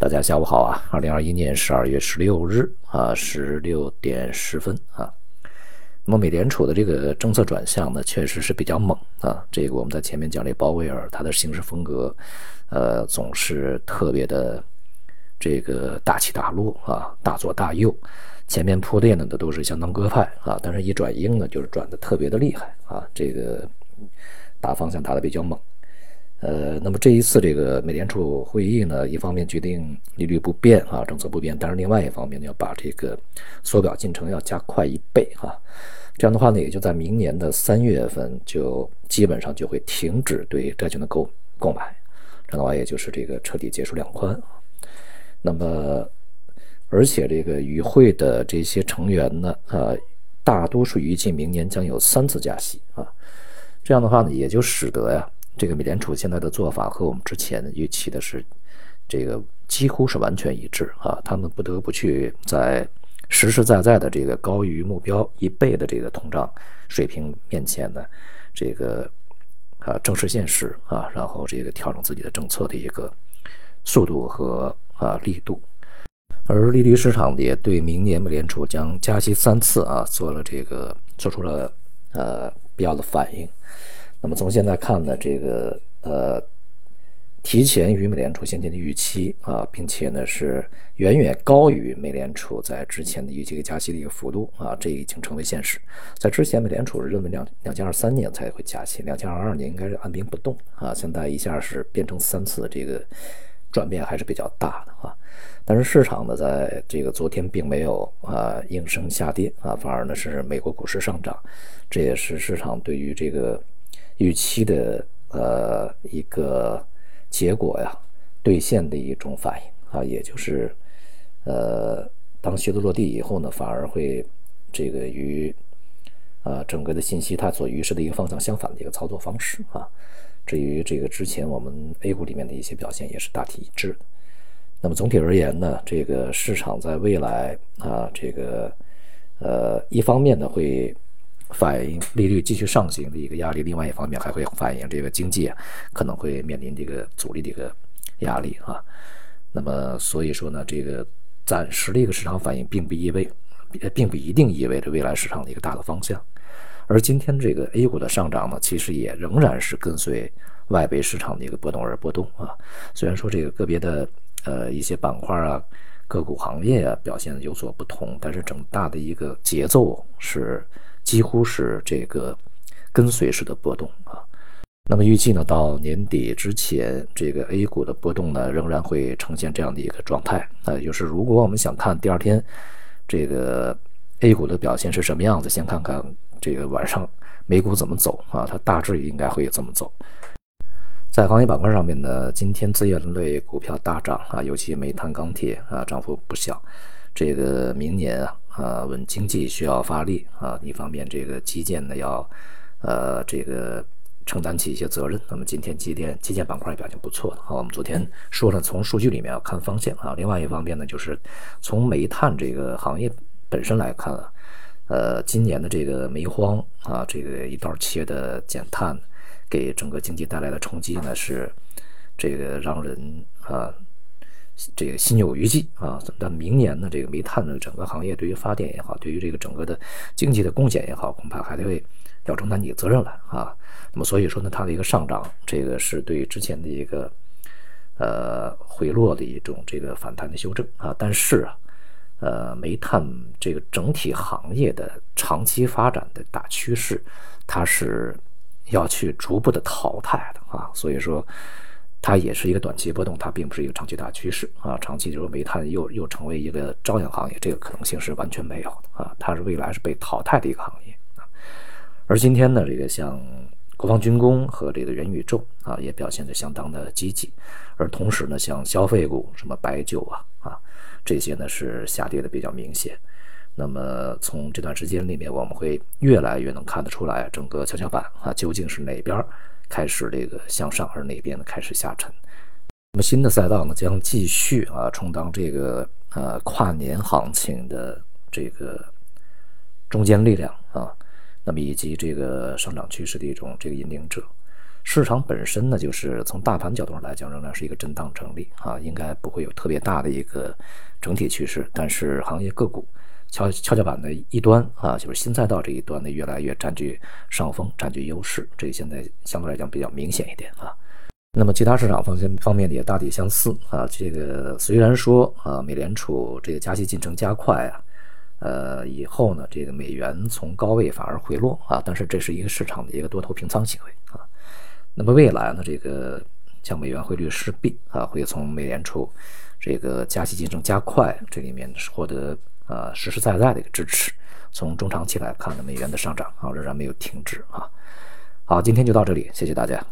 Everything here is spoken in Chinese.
大家下午好啊！二零二一年十二月十六日啊，十六点十分啊。那么美联储的这个政策转向呢，确实是比较猛啊。这个我们在前面讲这鲍威尔，他的行事风格，呃，总是特别的这个大起大落啊，大左大右。前面铺垫的呢都是相当鸽派啊，但是一转鹰呢，就是转的特别的厉害啊。这个大方向打的比较猛。呃，那么这一次这个美联储会议呢，一方面决定利率不变啊，政策不变，但是另外一方面呢，要把这个缩表进程要加快一倍啊，这样的话呢，也就在明年的三月份就基本上就会停止对债券的购购买，这样的话也就是这个彻底结束量宽那么，而且这个与会的这些成员呢，呃，大多数预计明年将有三次加息啊，这样的话呢，也就使得呀。这个美联储现在的做法和我们之前预期的是，这个几乎是完全一致啊。他们不得不去在实实在在的这个高于目标一倍的这个通胀水平面前呢，这个啊正视现实啊，然后这个调整自己的政策的一个速度和啊力度。而利率市场也对明年美联储将加息三次啊做了这个做出了呃必要的反应。那么从现在看呢，这个呃，提前于美联储先前的预期啊，并且呢是远远高于美联储在之前的预期加息的一个幅度啊，这已经成为现实。在之前，美联储是认为两两千二三年才会加息，两千二二年应该是按兵不动啊，现在一下是变成三次，这个转变还是比较大的啊。但是市场呢，在这个昨天并没有啊应声下跌啊，反而呢是美国股市上涨，这也是市场对于这个。预期的呃一个结果呀，兑现的一种反应啊，也就是呃当靴子落地以后呢，反而会这个与啊整个的信息它所预示的一个方向相反的一个操作方式啊。至于这个之前我们 A 股里面的一些表现也是大体一致的。那么总体而言呢，这个市场在未来啊，这个呃一方面呢会。反映利率继续上行的一个压力，另外一方面还会反映这个经济可能会面临这个阻力的一个压力啊。那么所以说呢，这个暂时的一个市场反应并不意味，并不一定意味着未来市场的一个大的方向。而今天这个 A 股的上涨呢，其实也仍然是跟随外围市场的一个波动而波动啊。虽然说这个个别的呃一些板块啊、个股行业啊表现有所不同，但是整大的一个节奏是。几乎是这个跟随式的波动啊，那么预计呢，到年底之前，这个 A 股的波动呢，仍然会呈现这样的一个状态啊，就是如果我们想看第二天这个 A 股的表现是什么样子，先看看这个晚上美股怎么走啊，它大致应该会这么走。在行业板块上面呢，今天资源类股票大涨啊，尤其煤炭、钢铁啊，涨幅不小。这个明年啊。啊，稳经济需要发力啊！一方面，这个基建呢要，呃，这个承担起一些责任。那么今天基建基建板块表现不错啊。我们昨天说了，从数据里面要看方向啊。另外一方面呢，就是从煤炭这个行业本身来看啊，呃，今年的这个煤荒啊，这个一刀切的减碳，给整个经济带来的冲击呢，是这个让人啊。这个心有余悸啊！但明年呢，这个煤炭的整个行业对于发电也好，对于这个整个的经济的贡献也好，恐怕还得会要承担起责任来啊。那么所以说呢，它的一个上涨，这个是对之前的一个呃回落的一种这个反弹的修正啊。但是啊，呃，煤炭这个整体行业的长期发展的大趋势，它是要去逐步的淘汰的啊。所以说。它也是一个短期波动，它并不是一个长期大趋势啊。长期就是煤炭又又成为一个朝阳行业，这个可能性是完全没有的啊。它是未来是被淘汰的一个行业啊。而今天呢，这个像国防军工和这个元宇宙啊，也表现得相当的积极。而同时呢，像消费股，什么白酒啊啊这些呢，是下跌的比较明显。那么从这段时间里面，我们会越来越能看得出来，整个跷跷板啊，究竟是哪边？开始这个向上，而哪边呢开始下沉？那么新的赛道呢将继续啊充当这个呃跨年行情的这个中坚力量啊，那么以及这个上涨趋势的一种这个引领者。市场本身呢，就是从大盘角度上来讲，仍然是一个震荡整理啊，应该不会有特别大的一个整体趋势。但是行业个股跷跷跷板的一端啊，就是新赛道这一端呢，越来越占据上风，占据优势，这个现在相对来讲比较明显一点啊。那么其他市场方向方面也大体相似啊。这个虽然说啊，美联储这个加息进程加快啊。呃，以后呢，这个美元从高位反而回落啊，但是这是一个市场的一个多头平仓行为啊。那么未来呢，这个像美元汇率势必啊，会从美联储这个加息进程加快这里面获得呃实实在在的一个支持。从中长期来看呢，美元的上涨啊仍然没有停止啊。好，今天就到这里，谢谢大家。